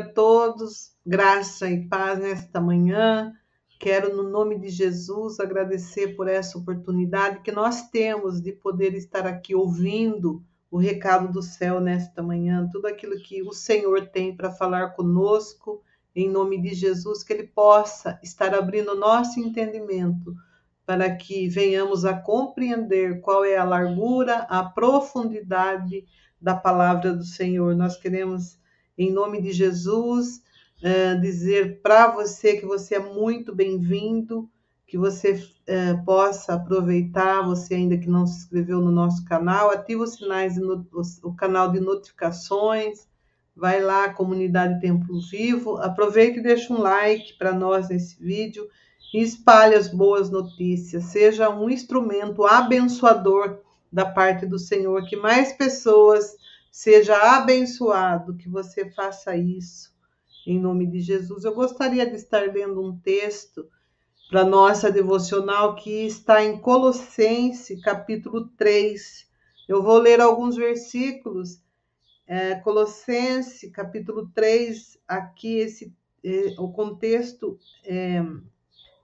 a todos, graça e paz nesta manhã. Quero, no nome de Jesus, agradecer por essa oportunidade que nós temos de poder estar aqui ouvindo o recado do céu nesta manhã, tudo aquilo que o Senhor tem para falar conosco, em nome de Jesus, que Ele possa estar abrindo nosso entendimento para que venhamos a compreender qual é a largura, a profundidade da palavra do Senhor. Nós queremos em nome de Jesus, uh, dizer para você que você é muito bem-vindo, que você uh, possa aproveitar, você ainda que não se inscreveu no nosso canal, ativa os sinais, o canal de notificações, vai lá, Comunidade Templo Vivo, aproveita e deixa um like para nós nesse vídeo e espalhe as boas notícias, seja um instrumento abençoador da parte do Senhor, que mais pessoas Seja abençoado, que você faça isso, em nome de Jesus. Eu gostaria de estar lendo um texto para nossa devocional que está em Colossenses, capítulo 3. Eu vou ler alguns versículos. É, Colossenses, capítulo 3, aqui esse, é, o contexto é,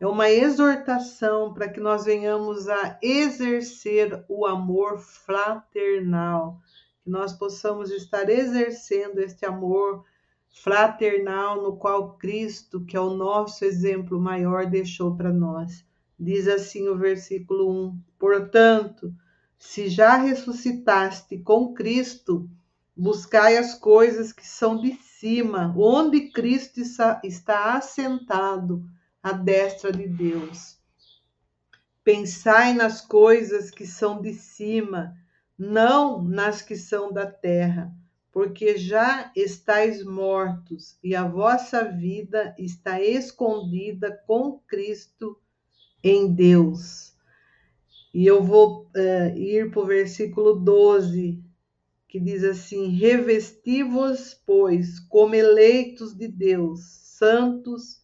é uma exortação para que nós venhamos a exercer o amor fraternal que nós possamos estar exercendo este amor fraternal no qual Cristo, que é o nosso exemplo maior, deixou para nós. Diz assim o versículo 1: Portanto, se já ressuscitaste com Cristo, buscai as coisas que são de cima, onde Cristo está assentado à destra de Deus. Pensai nas coisas que são de cima, não nas que são da terra, porque já estáis mortos e a vossa vida está escondida com Cristo em Deus. E eu vou uh, ir para o versículo 12, que diz assim: Revesti-vos, pois, como eleitos de Deus, santos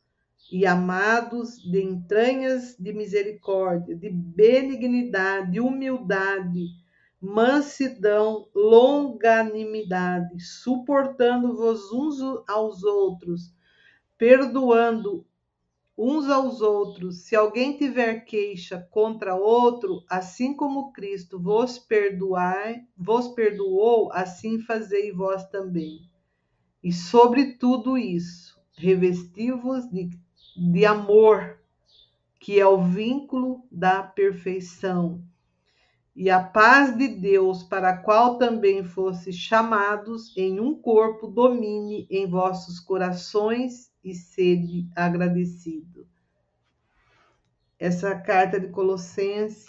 e amados de entranhas de misericórdia, de benignidade, humildade, mansidão, longanimidade, suportando-vos uns aos outros, perdoando uns aos outros. Se alguém tiver queixa contra outro, assim como Cristo vos vos perdoou, assim fazei vós também. E sobre tudo isso, revesti-vos de, de amor, que é o vínculo da perfeição. E a paz de Deus, para a qual também fosse chamados em um corpo, domine em vossos corações e sede agradecido. Essa carta de Colossenses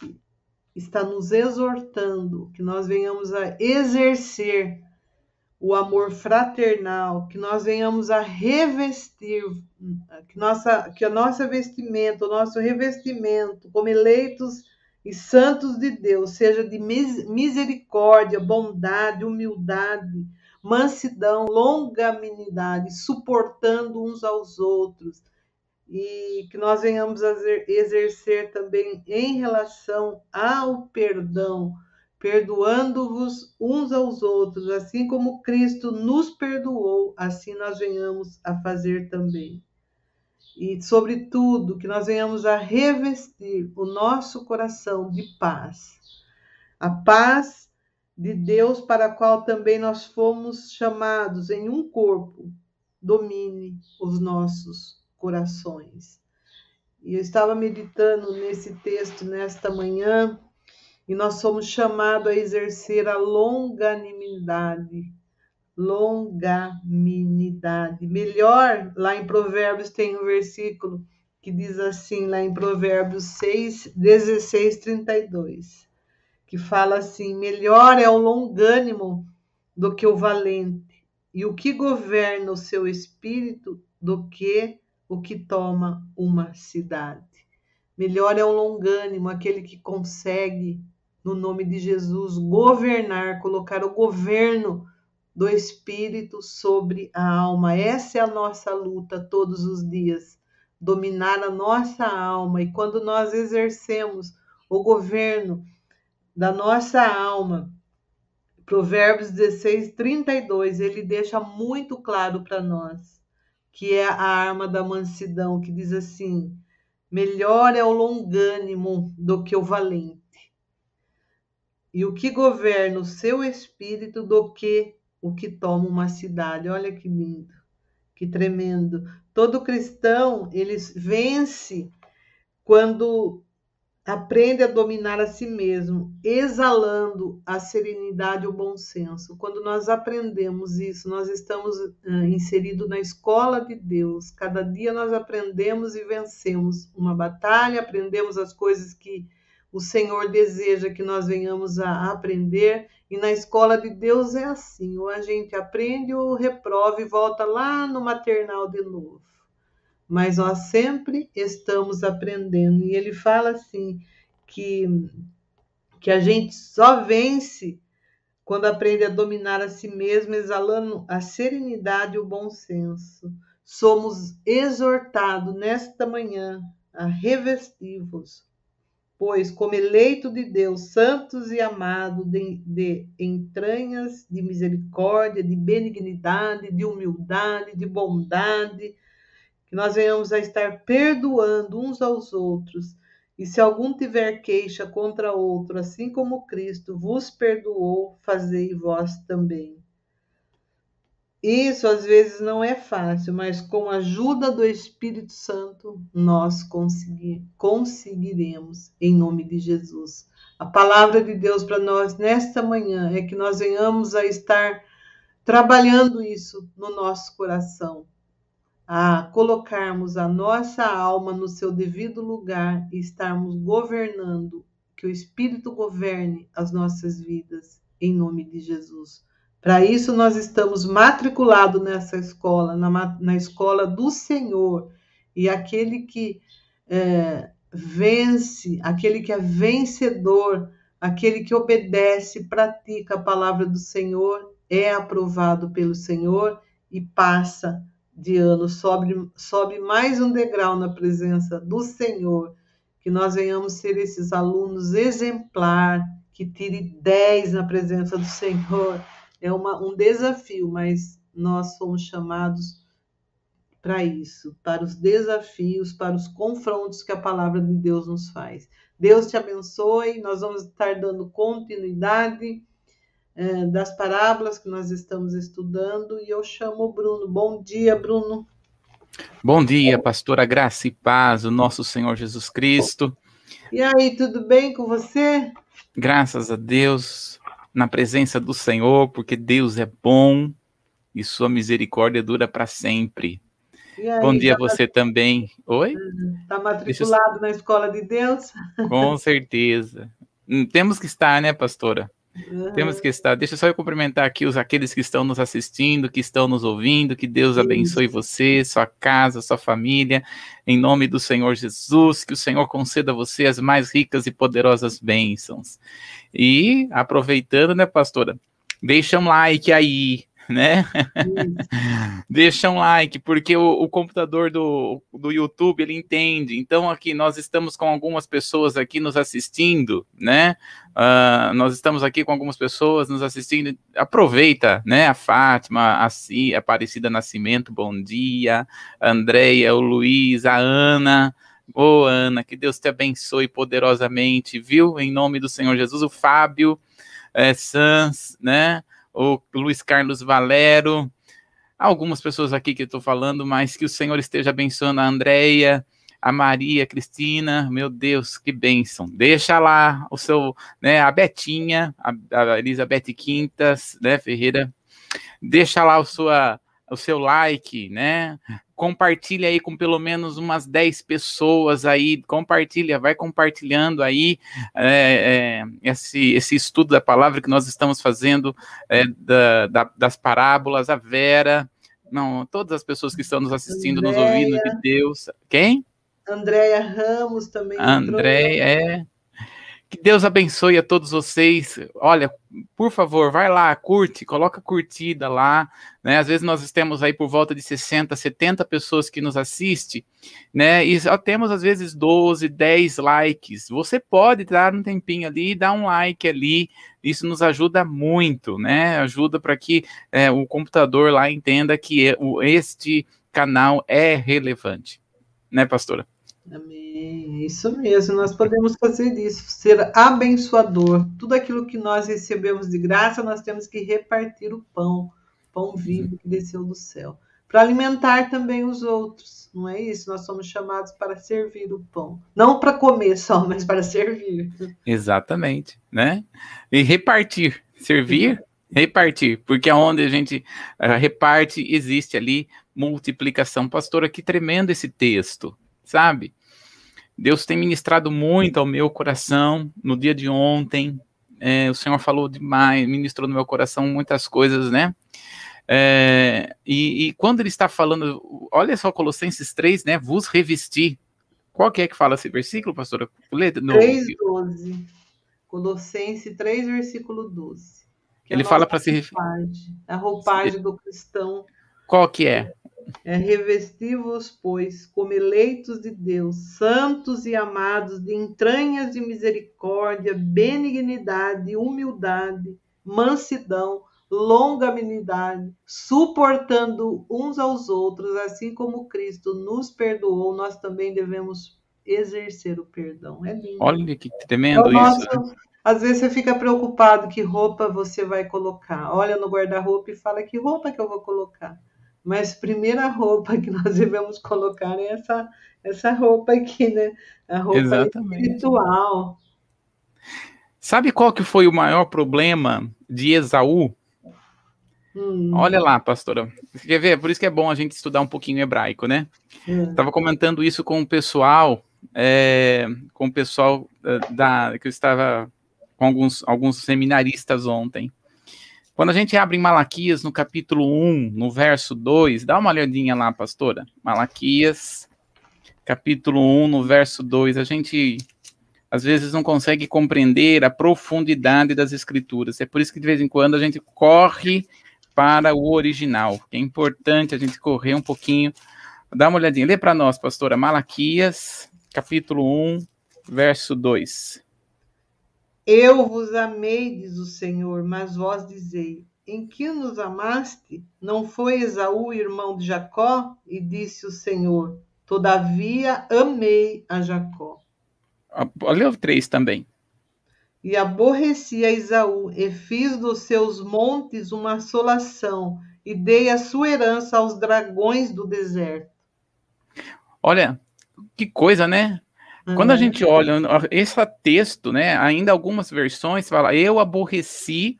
está nos exortando que nós venhamos a exercer o amor fraternal, que nós venhamos a revestir, que, nossa, que a nossa vestimenta, o nosso revestimento como eleitos e santos de Deus seja de misericórdia, bondade, humildade, mansidão, longanimidade, suportando uns aos outros, e que nós venhamos a exercer também em relação ao perdão, perdoando-vos uns aos outros, assim como Cristo nos perdoou, assim nós venhamos a fazer também. E, sobretudo, que nós venhamos a revestir o nosso coração de paz. A paz de Deus para a qual também nós fomos chamados em um corpo, domine os nossos corações. E eu estava meditando nesse texto nesta manhã, e nós somos chamados a exercer a longanimidade. Longanimidade. Melhor, lá em Provérbios tem um versículo que diz assim, lá em Provérbios 6, 16, 32 que fala assim: melhor é o longânimo do que o valente, e o que governa o seu espírito do que o que toma uma cidade. Melhor é o longânimo, aquele que consegue, no nome de Jesus, governar, colocar o governo do espírito sobre a alma. Essa é a nossa luta todos os dias, dominar a nossa alma. E quando nós exercemos o governo da nossa alma. Provérbios 16, 32, ele deixa muito claro para nós que é a arma da mansidão, que diz assim: melhor é o longânimo do que o valente. E o que governa o seu espírito do que o que toma uma cidade. Olha que lindo, que tremendo. Todo cristão, ele vence quando aprende a dominar a si mesmo, exalando a serenidade e o bom senso. Quando nós aprendemos isso, nós estamos uh, inseridos na escola de Deus. Cada dia nós aprendemos e vencemos uma batalha, aprendemos as coisas que o Senhor deseja que nós venhamos a aprender. E na escola de Deus é assim: ou a gente aprende ou reprova e volta lá no maternal de novo mas nós sempre estamos aprendendo. E ele fala assim que que a gente só vence quando aprende a dominar a si mesmo, exalando a serenidade e o bom senso. Somos exortados nesta manhã a revestir-vos, pois, como eleito de Deus, santos e amados de, de entranhas de misericórdia, de benignidade, de humildade, de bondade, que nós venhamos a estar perdoando uns aos outros. E se algum tiver queixa contra outro, assim como Cristo vos perdoou, fazei vós também. Isso às vezes não é fácil, mas com a ajuda do Espírito Santo nós conseguir, conseguiremos, em nome de Jesus. A palavra de Deus para nós nesta manhã é que nós venhamos a estar trabalhando isso no nosso coração, a colocarmos a nossa alma no seu devido lugar e estarmos governando, que o Espírito governe as nossas vidas, em nome de Jesus. Para isso, nós estamos matriculados nessa escola, na, na escola do Senhor. E aquele que é, vence, aquele que é vencedor, aquele que obedece, pratica a palavra do Senhor, é aprovado pelo Senhor e passa de ano, sobe, sobe mais um degrau na presença do Senhor. Que nós venhamos ser esses alunos exemplar, que tire 10 na presença do Senhor é uma, um desafio, mas nós somos chamados para isso, para os desafios, para os confrontos que a palavra de Deus nos faz. Deus te abençoe, nós vamos estar dando continuidade é, das parábolas que nós estamos estudando e eu chamo o Bruno. Bom dia, Bruno. Bom dia, pastora Graça e Paz, o nosso Senhor Jesus Cristo. E aí, tudo bem com você? Graças a Deus, na presença do Senhor, porque Deus é bom e sua misericórdia dura para sempre. Aí, bom dia a tá você também. Oi? Está matriculado eu... na escola de Deus? Com certeza. Temos que estar, né, pastora? Temos que estar. Deixa só eu cumprimentar aqui os aqueles que estão nos assistindo, que estão nos ouvindo. Que Deus abençoe você, sua casa, sua família. Em nome do Senhor Jesus, que o Senhor conceda a você as mais ricas e poderosas bênçãos. E aproveitando, né, pastora? Deixa um like aí, né? Deixa um like, porque o, o, computador do, do YouTube ele entende. Então, aqui nós estamos com algumas pessoas aqui nos assistindo, né? Uh, nós estamos aqui com algumas pessoas nos assistindo. Aproveita, né? A Fátima, a, C, a Aparecida Nascimento, bom dia. A Andréia, o Luiz, a Ana. Ô, oh, Ana, que Deus te abençoe poderosamente, viu? Em nome do Senhor Jesus, o Fábio é, Sans, né? O Luiz Carlos Valero, algumas pessoas aqui que eu estou falando, mas que o Senhor esteja abençoando a Andréia, a Maria, a Cristina, meu Deus, que bênção. Deixa lá o seu, né, a Betinha, a, Elizabeth Quintas, né, Ferreira, deixa lá o, sua, o seu like, né, compartilha aí com pelo menos umas 10 pessoas aí, compartilha, vai compartilhando aí é, é, esse, esse estudo da palavra que nós estamos fazendo é, da, da, das parábolas, a Vera, não, todas as pessoas que estão nos assistindo, Andréia, nos ouvindo, de Deus. Quem? Andréia Ramos também. Andréia, é. Que Deus abençoe a todos vocês. Olha, por favor, vai lá, curte, coloca curtida lá, né? Às vezes nós temos aí por volta de 60, 70 pessoas que nos assistem, né? E só temos às vezes 12, 10 likes. Você pode dar um tempinho ali e dar um like ali. Isso nos ajuda muito, né? Ajuda para que é, o computador lá entenda que é, este canal é relevante, né, pastora? Amém. Isso mesmo, nós podemos fazer isso, ser abençoador. Tudo aquilo que nós recebemos de graça, nós temos que repartir o pão, pão vivo que desceu do céu, para alimentar também os outros. Não é isso? Nós somos chamados para servir o pão, não para comer só, mas para servir. Exatamente, né? E repartir, servir, repartir, porque aonde a gente uh, reparte existe ali multiplicação. Pastora, que tremendo esse texto sabe? Deus tem ministrado muito ao meu coração no dia de ontem. É, o Senhor falou demais, ministrou no meu coração muitas coisas, né? É, e, e, quando ele está falando, olha só Colossenses 3, né? Vos revestir. Qual que é que fala esse versículo, pastora? Lê, no... 3, 12. Colossenses 3, versículo 12. Ele é fala para se. A roupagem do cristão. Qual que é? É revesti-vos, pois, como eleitos de Deus, santos e amados, de entranhas de misericórdia, benignidade, humildade, mansidão, longanimidade, suportando uns aos outros, assim como Cristo nos perdoou, nós também devemos exercer o perdão. É lindo. Olha que tremendo é nosso, isso. Às vezes você fica preocupado que roupa você vai colocar. Olha no guarda-roupa e fala que roupa que eu vou colocar. Mas primeira roupa que nós devemos colocar é essa, essa roupa aqui, né? A roupa Exatamente. espiritual. Sabe qual que foi o maior problema de Esaú? Hum. Olha lá, pastora. Você quer ver? Por isso que é bom a gente estudar um pouquinho hebraico, né? Estava é. comentando isso com o pessoal, é, com o pessoal é, da que eu estava com alguns, alguns seminaristas ontem. Quando a gente abre em Malaquias, no capítulo 1, no verso 2, dá uma olhadinha lá, pastora. Malaquias, capítulo 1, no verso 2, a gente às vezes não consegue compreender a profundidade das escrituras. É por isso que de vez em quando a gente corre para o original. É importante a gente correr um pouquinho. Dá uma olhadinha. Lê para nós, pastora. Malaquias, capítulo 1, verso 2. Eu vos amei, diz o Senhor, mas vós dizei: Em que nos amaste? Não foi Esaú, irmão de Jacó? E disse o Senhor: Todavia amei a Jacó. Olha o 3 também. E aborreci a Esaú, e fiz dos seus montes uma assolação, e dei a sua herança aos dragões do deserto. Olha, que coisa, né? Quando a gente olha esse texto, né, ainda algumas versões fala eu aborreci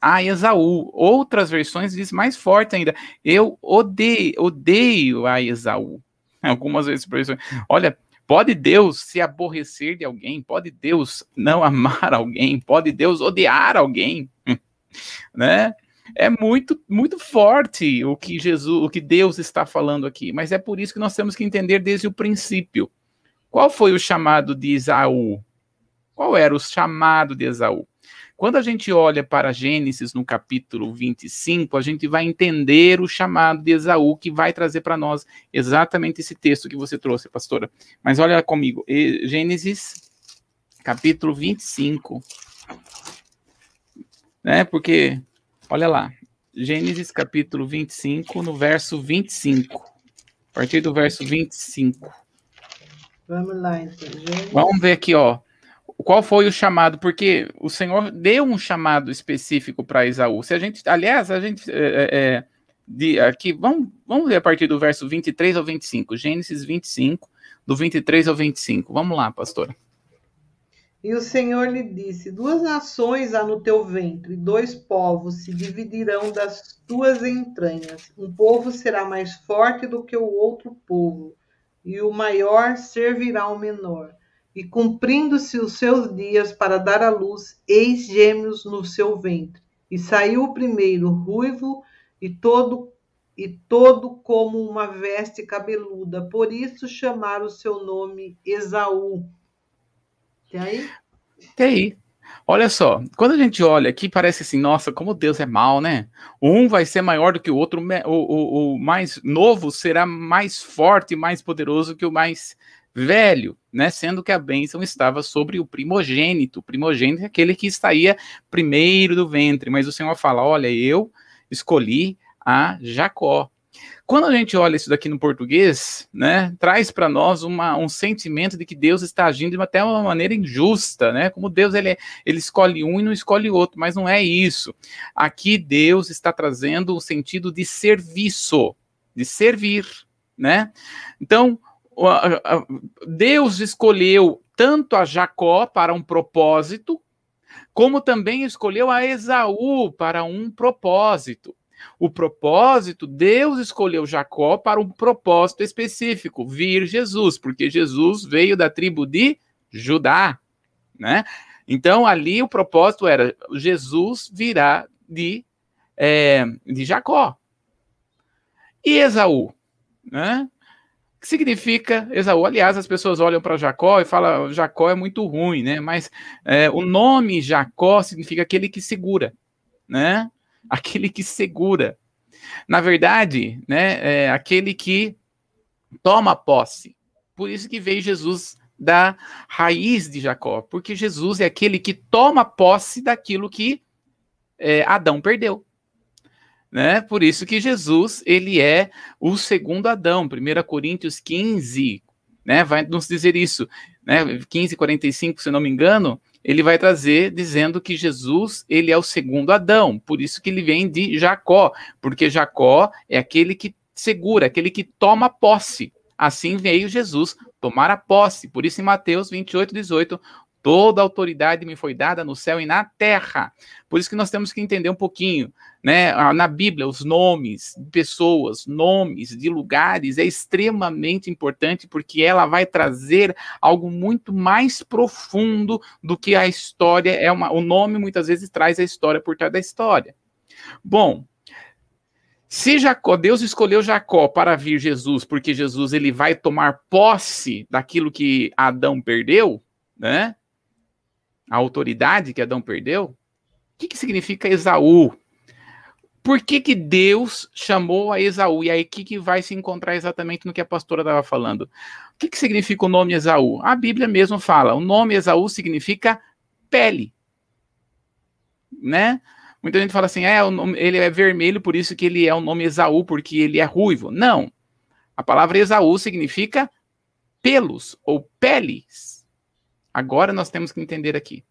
a Esaú. Outras versões diz mais forte ainda, eu odeio, odeio a Esaú. Algumas vezes, olha, pode Deus se aborrecer de alguém, pode Deus não amar alguém, pode Deus odiar alguém, né? É muito, muito forte o que Jesus, o que Deus está falando aqui, mas é por isso que nós temos que entender desde o princípio. Qual foi o chamado de Esaú? Qual era o chamado de Esaú? Quando a gente olha para Gênesis no capítulo 25, a gente vai entender o chamado de Esaú, que vai trazer para nós exatamente esse texto que você trouxe, pastora. Mas olha comigo, Gênesis capítulo 25. Né? Porque, olha lá, Gênesis capítulo 25, no verso 25. A partir do verso 25. Vamos lá, então. Vamos ver aqui, ó. Qual foi o chamado? Porque o Senhor deu um chamado específico para Esaú. Se a gente, aliás, a gente é, é, é, de, aqui, vamos, vamos ver a partir do verso 23 ao 25, Gênesis 25, do 23 ao 25. Vamos lá, pastora. E o Senhor lhe disse: Duas nações há no teu ventre, dois povos se dividirão das tuas entranhas. Um povo será mais forte do que o outro povo e o maior servirá ao menor. E cumprindo-se os seus dias para dar à luz, eis gêmeos no seu ventre. E saiu o primeiro ruivo e todo e todo como uma veste cabeluda. Por isso chamaram o seu nome Esaú. Tem aí? Tem aí. Olha só, quando a gente olha aqui, parece assim, nossa, como Deus é mal, né? Um vai ser maior do que o outro, o, o, o mais novo será mais forte e mais poderoso que o mais velho, né? Sendo que a bênção estava sobre o primogênito. O primogênito é aquele que estaria primeiro do ventre. Mas o Senhor fala: olha, eu escolhi a Jacó. Quando a gente olha isso daqui no português, né, traz para nós uma, um sentimento de que Deus está agindo de até uma maneira injusta, né? Como Deus ele, ele escolhe um e não escolhe outro, mas não é isso. Aqui Deus está trazendo o sentido de serviço, de servir, né? Então, Deus escolheu tanto a Jacó para um propósito, como também escolheu a Esaú para um propósito. O propósito, Deus escolheu Jacó para um propósito específico, vir Jesus, porque Jesus veio da tribo de Judá, né? Então ali o propósito era Jesus virá de, é, de Jacó. E Esaú, né? Que significa Esaú? Aliás, as pessoas olham para Jacó e falam Jacó é muito ruim, né? Mas é, o nome Jacó significa aquele que segura, né? Aquele que segura. Na verdade, né, é aquele que toma posse. Por isso que veio Jesus da raiz de Jacó, porque Jesus é aquele que toma posse daquilo que é, Adão perdeu. Né? Por isso que Jesus, ele é o segundo Adão. 1 Coríntios 15, né, vai nos dizer isso, né? 15, 45, se não me engano, ele vai trazer dizendo que Jesus, ele é o segundo Adão, por isso que ele vem de Jacó, porque Jacó é aquele que segura, aquele que toma posse. Assim veio Jesus tomar a posse. Por isso em Mateus 28, 18, Toda autoridade me foi dada no céu e na terra. Por isso que nós temos que entender um pouquinho, né? Ah, na Bíblia, os nomes de pessoas, nomes de lugares é extremamente importante porque ela vai trazer algo muito mais profundo do que a história é uma. O nome muitas vezes traz a história por trás da história. Bom, se Jacó, Deus escolheu Jacó para vir Jesus, porque Jesus ele vai tomar posse daquilo que Adão perdeu, né? A autoridade que Adão perdeu. O que, que significa Esaú? Por que, que Deus chamou a Esaú? E aí, o que, que vai se encontrar exatamente no que a pastora estava falando? O que, que significa o nome Esaú? A Bíblia mesmo fala: o nome Esaú significa pele. Né? Muita gente fala assim, é, ele é vermelho, por isso que ele é o nome Esaú, porque ele é ruivo. Não. A palavra Esaú significa pelos ou peles. Agora nós temos que entender aqui.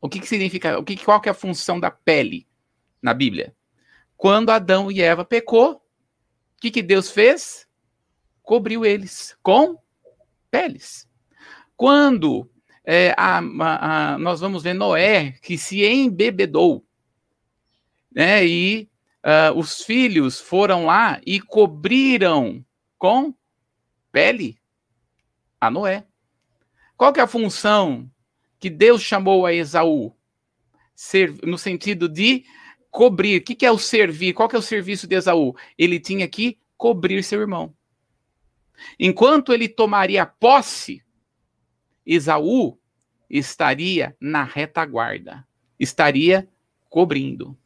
O que, que significa, o que, qual que é a função da pele na Bíblia? Quando Adão e Eva pecou, o que, que Deus fez? Cobriu eles com peles. Quando é, a, a, a, nós vamos ver Noé que se embebedou, né? E uh, os filhos foram lá e cobriram com pele a Noé. Qual que é a função que Deus chamou a Esaú? Ser, no sentido de cobrir. O que, que é o servir? Qual que é o serviço de Esaú? Ele tinha que cobrir seu irmão. Enquanto ele tomaria posse, Esaú estaria na retaguarda, estaria cobrindo.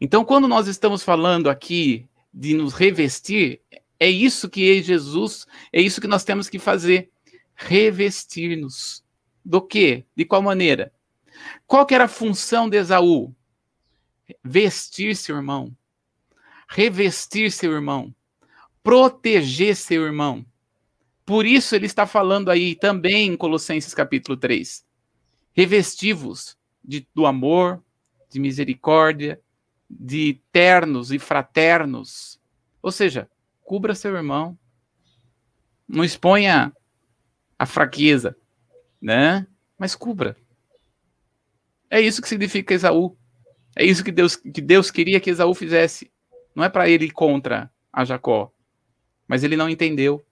Então, quando nós estamos falando aqui de nos revestir, é isso que é Jesus, é isso que nós temos que fazer. Revestir-nos. Do quê? De qual maneira? Qual que era a função de Esaú? Vestir seu irmão. Revestir seu irmão. Proteger seu irmão. Por isso ele está falando aí também em Colossenses capítulo 3. Revestivos de, do amor, de misericórdia, de ternos e fraternos. Ou seja, cubra seu irmão. Não exponha a fraqueza, né? Mas cubra. É isso que significa Esaú. É isso que Deus, que Deus queria que Esaú fizesse. Não é para ele ir contra a Jacó, mas ele não entendeu.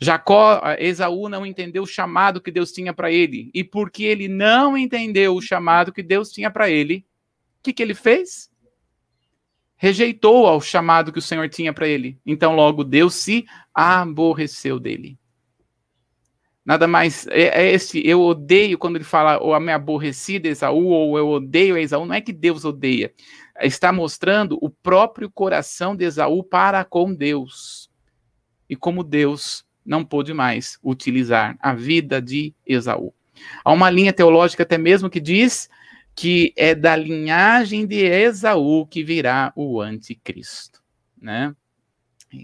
Jacó, Esaú não entendeu o chamado que Deus tinha para ele. E porque ele não entendeu o chamado que Deus tinha para ele, o que, que ele fez? rejeitou ao chamado que o Senhor tinha para ele. Então, logo, Deus se aborreceu dele. Nada mais. É, é esse. Eu odeio quando ele fala, ou a me aborrecida Esaú, ou eu odeio Esaú. Não é que Deus odeia. Está mostrando o próprio coração de Esaú para com Deus. E como Deus não pôde mais utilizar a vida de Esaú. Há uma linha teológica até mesmo que diz que é da linhagem de Esaú que virá o anticristo, né?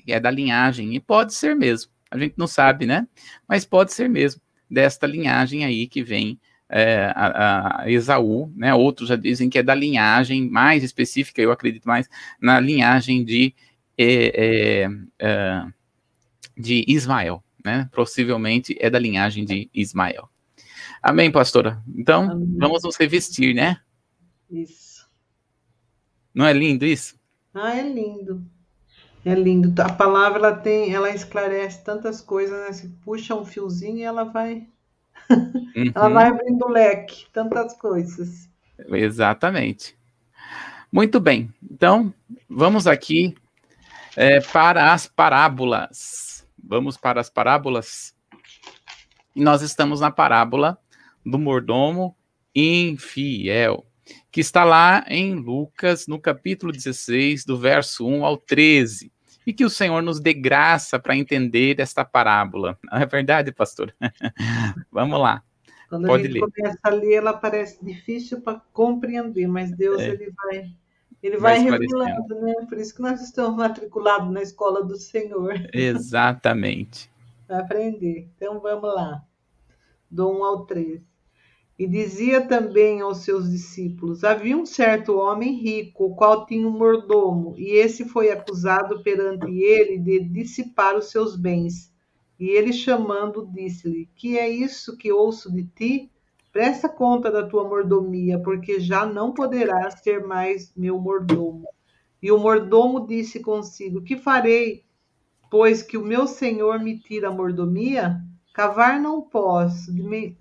É da linhagem, e pode ser mesmo, a gente não sabe, né? Mas pode ser mesmo, desta linhagem aí que vem é, a, a, Esaú, né? Outros já dizem que é da linhagem mais específica, eu acredito mais na linhagem de, é, é, é de Ismael, né? Possivelmente é da linhagem de Ismael. Amém, pastora? Então, Amém. vamos nos revestir, né? Isso. Não é lindo isso? Ah, é lindo. É lindo. A palavra ela tem, ela esclarece tantas coisas, né? Se puxa um fiozinho, ela vai uhum. ela vai abrindo o leque, tantas coisas. Exatamente. Muito bem. Então, vamos aqui é, para as parábolas. Vamos para as parábolas. E nós estamos na parábola do mordomo infiel, que está lá em Lucas, no capítulo 16, do verso 1 ao 13. E que o Senhor nos dê graça para entender esta parábola. Não é verdade, pastor? Vamos lá. Quando Pode a gente ler. começa a ler, ela parece difícil para compreender, mas Deus é. ele vai ele vai, vai revelando, né? Por isso que nós estamos matriculados na escola do Senhor. Exatamente. Para aprender. Então vamos lá. Do 1 ao 13. E dizia também aos seus discípulos: Havia um certo homem rico, o qual tinha um mordomo, e esse foi acusado perante ele de dissipar os seus bens. E ele, chamando, disse-lhe: Que é isso que ouço de ti? Presta conta da tua mordomia, porque já não poderás ser mais meu mordomo. E o mordomo disse consigo: Que farei, pois que o meu senhor me tira a mordomia? Cavar não posso,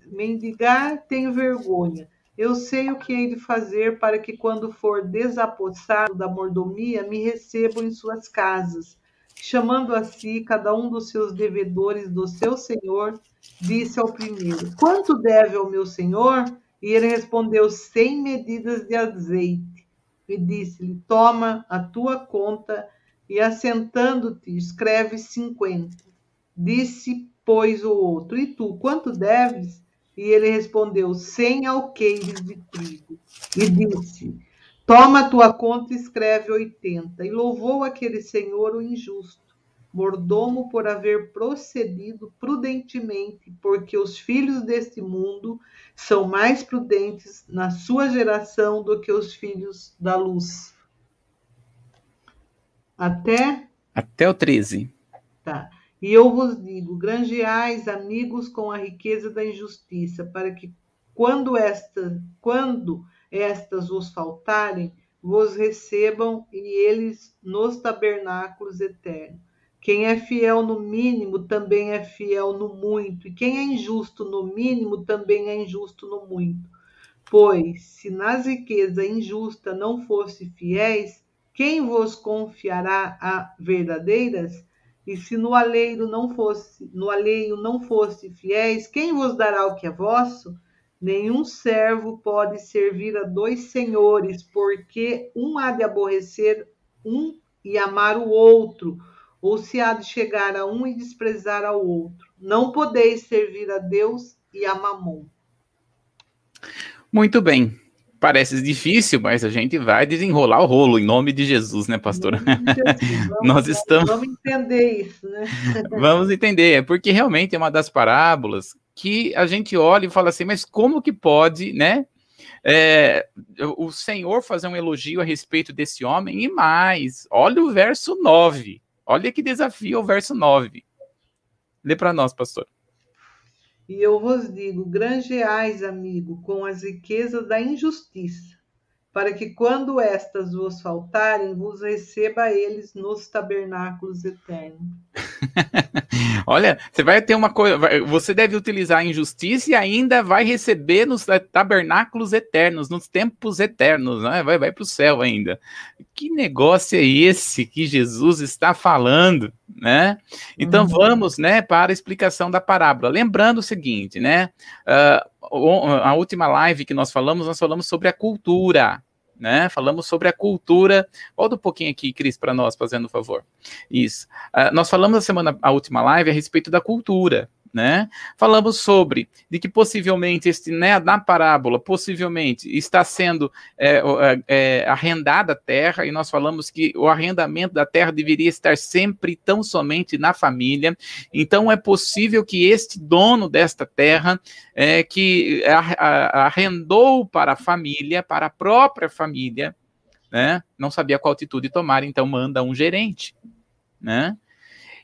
mendigar tenho vergonha. Eu sei o que hei de fazer para que, quando for desapossado da mordomia, me recebam em suas casas. Chamando a si cada um dos seus devedores do seu senhor, disse ao primeiro: Quanto deve ao meu senhor? E ele respondeu: Cem medidas de azeite. E disse-lhe: Toma a tua conta e, assentando-te, escreve cinquenta. Disse, pois, o outro: E tu, quanto deves? E ele respondeu: Cem alqueires de trigo. E disse: Toma tua conta e escreve oitenta. E louvou aquele senhor o injusto, mordomo por haver procedido prudentemente, porque os filhos deste mundo são mais prudentes na sua geração do que os filhos da luz. Até? Até o 13. Tá. E eu vos digo: granjeais amigos com a riqueza da injustiça, para que quando, esta, quando estas vos faltarem, vos recebam e eles nos tabernáculos eternos. Quem é fiel no mínimo também é fiel no muito, e quem é injusto no mínimo também é injusto no muito. Pois, se nas riquezas injusta não fosse fiéis, quem vos confiará a verdadeiras? E se no alheio não fosse, no alheio não fosse fiéis, quem vos dará o que é vosso? Nenhum servo pode servir a dois senhores, porque um há de aborrecer um e amar o outro, ou se há de chegar a um e desprezar ao outro. Não podeis servir a Deus e a Mamon. Muito bem parece difícil, mas a gente vai desenrolar o rolo em nome de Jesus, né, pastora? Vamos, Nós estamos. Vamos entender isso, né? vamos entender, é porque realmente é uma das parábolas que a gente olha e fala assim, mas como que pode, né? É, o Senhor fazer um elogio a respeito desse homem e mais, olha o verso 9. Olha que desafio o verso 9. Lê para nós, pastor. E eu vos digo: granjeais, amigo, com as riquezas da injustiça, para que quando estas vos faltarem, vos receba eles nos tabernáculos eternos. Olha, você vai ter uma coisa, você deve utilizar a injustiça e ainda vai receber nos tabernáculos eternos, nos tempos eternos, né? vai, vai para o céu ainda. Que negócio é esse que Jesus está falando, né? Então uhum. vamos, né, para a explicação da parábola. Lembrando o seguinte, né? Uh, a última live que nós falamos, nós falamos sobre a cultura, né? Falamos sobre a cultura. Volta um pouquinho aqui, Cris, para nós, fazendo um favor. Isso. Uh, nós falamos na semana, a última live, a respeito da cultura, né? Falamos sobre de que possivelmente este, né, na parábola, possivelmente está sendo é, é, é, arrendada a terra, e nós falamos que o arrendamento da terra deveria estar sempre tão somente na família. Então é possível que este dono desta terra, é, que arrendou para a família, para a própria família, né, não sabia qual atitude tomar, então manda um gerente, né?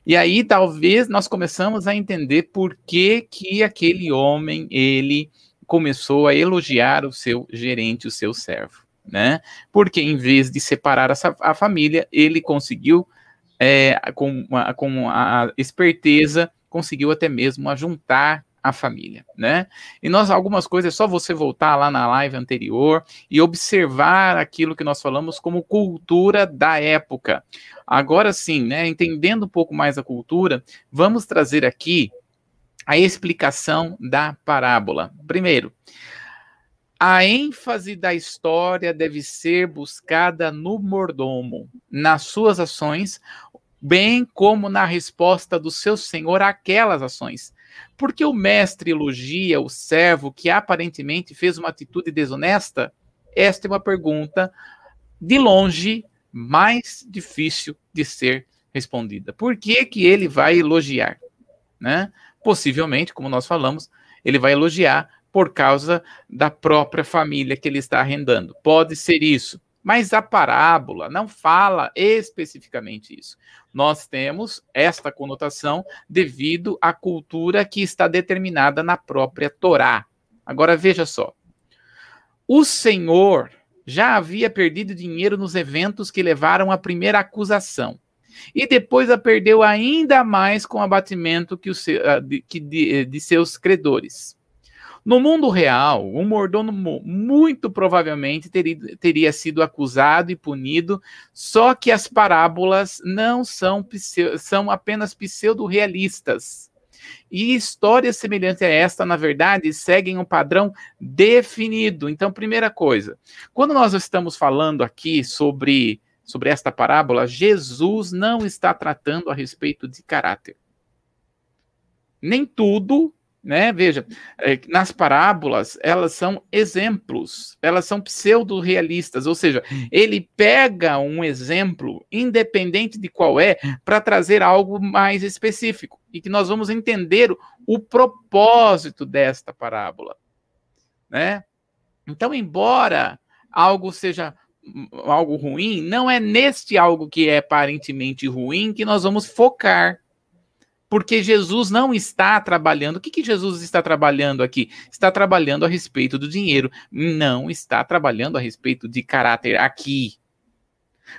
E aí talvez nós começamos a entender por que que aquele homem ele começou a elogiar o seu gerente, o seu servo, né? Porque em vez de separar a, a família, ele conseguiu é, com, a, com a esperteza conseguiu até mesmo ajuntar a família, né? E nós algumas coisas é só você voltar lá na live anterior e observar aquilo que nós falamos como cultura da época. Agora sim, né, entendendo um pouco mais a cultura, vamos trazer aqui a explicação da parábola. Primeiro, a ênfase da história deve ser buscada no mordomo, nas suas ações, bem como na resposta do seu senhor àquelas ações. Porque o mestre elogia o servo que aparentemente fez uma atitude desonesta? Esta é uma pergunta de longe mais difícil de ser respondida. Por que, que ele vai elogiar? Né? Possivelmente, como nós falamos, ele vai elogiar por causa da própria família que ele está arrendando. Pode ser isso. Mas a parábola não fala especificamente isso. Nós temos esta conotação devido à cultura que está determinada na própria Torá. Agora veja só. O Senhor já havia perdido dinheiro nos eventos que levaram à primeira acusação. E depois a perdeu ainda mais com o abatimento que o seu, de, de, de seus credores. No mundo real, o mordomo muito provavelmente teria, teria sido acusado e punido, só que as parábolas não são, são apenas pseudo-realistas. E histórias semelhantes a esta, na verdade, seguem um padrão definido. Então, primeira coisa, quando nós estamos falando aqui sobre, sobre esta parábola, Jesus não está tratando a respeito de caráter. Nem tudo né? Veja, é, nas parábolas, elas são exemplos, elas são pseudo-realistas, ou seja, ele pega um exemplo, independente de qual é, para trazer algo mais específico, e que nós vamos entender o propósito desta parábola, né? Então, embora algo seja algo ruim, não é neste algo que é aparentemente ruim que nós vamos focar porque Jesus não está trabalhando. O que, que Jesus está trabalhando aqui? Está trabalhando a respeito do dinheiro, não está trabalhando a respeito de caráter aqui.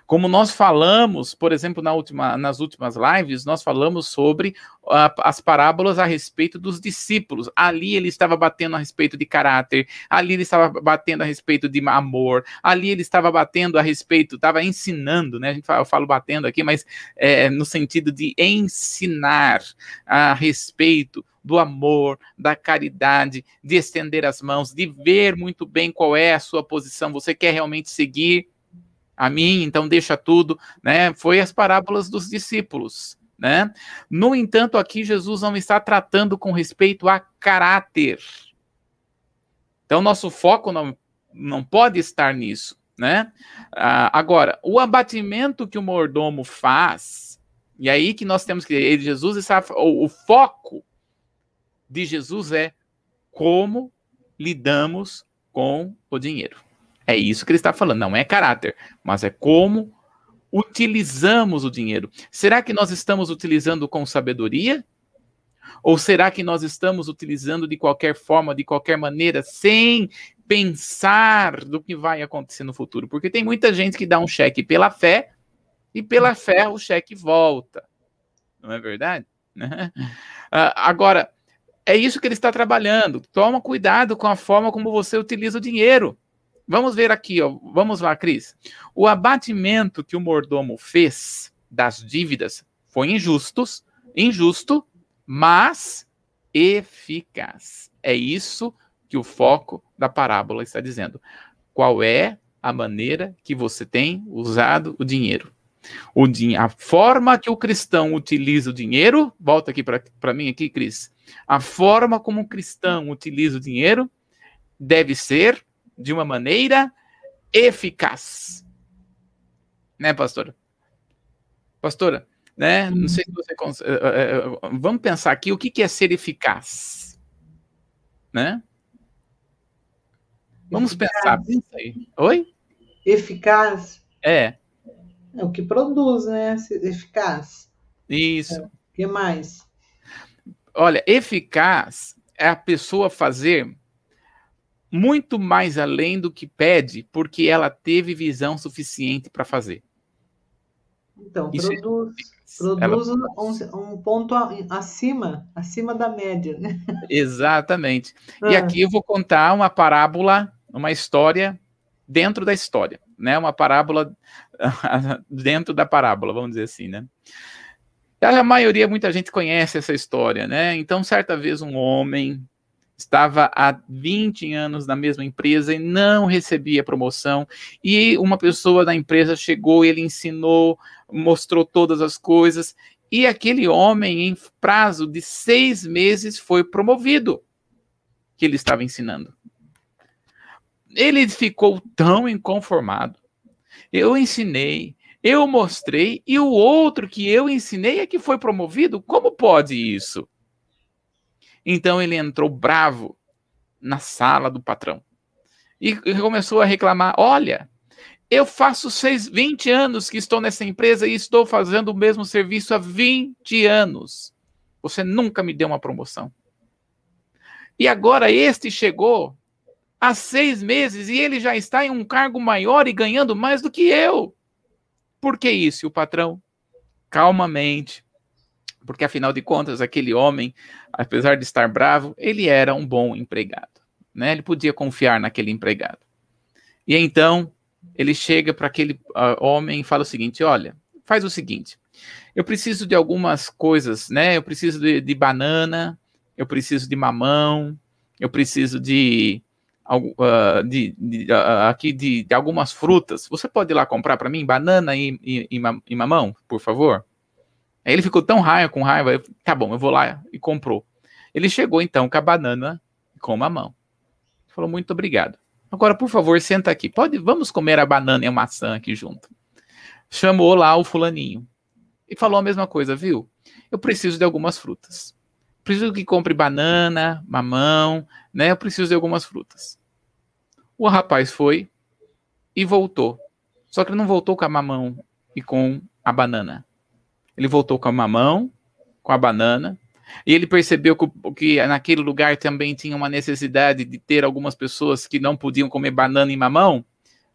Como nós falamos, por exemplo, na última, nas últimas lives, nós falamos sobre uh, as parábolas a respeito dos discípulos. Ali ele estava batendo a respeito de caráter, ali ele estava batendo a respeito de amor, ali ele estava batendo a respeito, estava ensinando, né? A gente fala, eu falo batendo aqui, mas é, no sentido de ensinar a respeito do amor, da caridade, de estender as mãos, de ver muito bem qual é a sua posição. Você quer realmente seguir a mim, então deixa tudo, né? Foi as parábolas dos discípulos, né? No entanto, aqui Jesus não está tratando com respeito a caráter. Então, nosso foco não, não pode estar nisso, né? Ah, agora, o abatimento que o mordomo faz, e aí que nós temos que Jesus está, o, o foco de Jesus é como lidamos com o dinheiro. É isso que ele está falando. Não é caráter, mas é como utilizamos o dinheiro. Será que nós estamos utilizando com sabedoria? Ou será que nós estamos utilizando de qualquer forma, de qualquer maneira, sem pensar do que vai acontecer no futuro? Porque tem muita gente que dá um cheque pela fé e pela fé o cheque volta. Não é verdade? Uh, agora, é isso que ele está trabalhando. Toma cuidado com a forma como você utiliza o dinheiro. Vamos ver aqui, ó. Vamos lá, Cris. O abatimento que o mordomo fez das dívidas foi injustos, injusto, mas eficaz. É isso que o foco da parábola está dizendo. Qual é a maneira que você tem usado o dinheiro? O din a forma que o cristão utiliza o dinheiro, volta aqui para mim aqui, Cris. A forma como o cristão utiliza o dinheiro deve ser de uma maneira eficaz. Né, pastora? Pastora, né? Não sei se você consegue. Eh, eh, eh, vamos pensar aqui o que é ser eficaz, né? Vamos eficaz. pensar, pensa aí. Oi? Eficaz. É. É o que produz, né? Eficaz. Isso. O que mais? Olha, eficaz é a pessoa fazer muito mais além do que pede, porque ela teve visão suficiente para fazer. Então, Isso produz, é... produz ela... um, um, ponto acima, acima da média, né? Exatamente. Ah. E aqui eu vou contar uma parábola, uma história dentro da história, né? Uma parábola dentro da parábola, vamos dizer assim, né? A maioria, muita gente conhece essa história, né? Então, certa vez, um homem estava há 20 anos na mesma empresa e não recebia promoção. E uma pessoa da empresa chegou, ele ensinou, mostrou todas as coisas, e aquele homem, em prazo de seis meses, foi promovido que ele estava ensinando. Ele ficou tão inconformado. Eu ensinei, eu mostrei, e o outro que eu ensinei é que foi promovido? Como pode isso? Então ele entrou bravo na sala do patrão e começou a reclamar: Olha, eu faço seis, 20 anos que estou nessa empresa e estou fazendo o mesmo serviço há 20 anos. Você nunca me deu uma promoção. E agora este chegou há seis meses e ele já está em um cargo maior e ganhando mais do que eu. Por que isso? E o patrão, calmamente, porque afinal de contas, aquele homem, apesar de estar bravo, ele era um bom empregado. né? Ele podia confiar naquele empregado. E então ele chega para aquele uh, homem e fala o seguinte: olha, faz o seguinte, eu preciso de algumas coisas, né? Eu preciso de, de banana, eu preciso de mamão, eu preciso de, uh, de, de uh, aqui de, algumas frutas. Você pode ir lá comprar para mim banana e, e, e, mamão, por favor? Aí ele ficou tão raiva com raiva, eu, tá bom, eu vou lá e comprou. Ele chegou então com a banana com mamão. Falou muito obrigado. Agora, por favor, senta aqui. Pode, vamos comer a banana e a maçã aqui junto. Chamou lá o fulaninho e falou a mesma coisa, viu? Eu preciso de algumas frutas. Preciso que compre banana, mamão, né? Eu preciso de algumas frutas. O rapaz foi e voltou. Só que ele não voltou com a mamão e com a banana. Ele voltou com a mamão, com a banana, e ele percebeu que, que, naquele lugar também tinha uma necessidade de ter algumas pessoas que não podiam comer banana e mamão,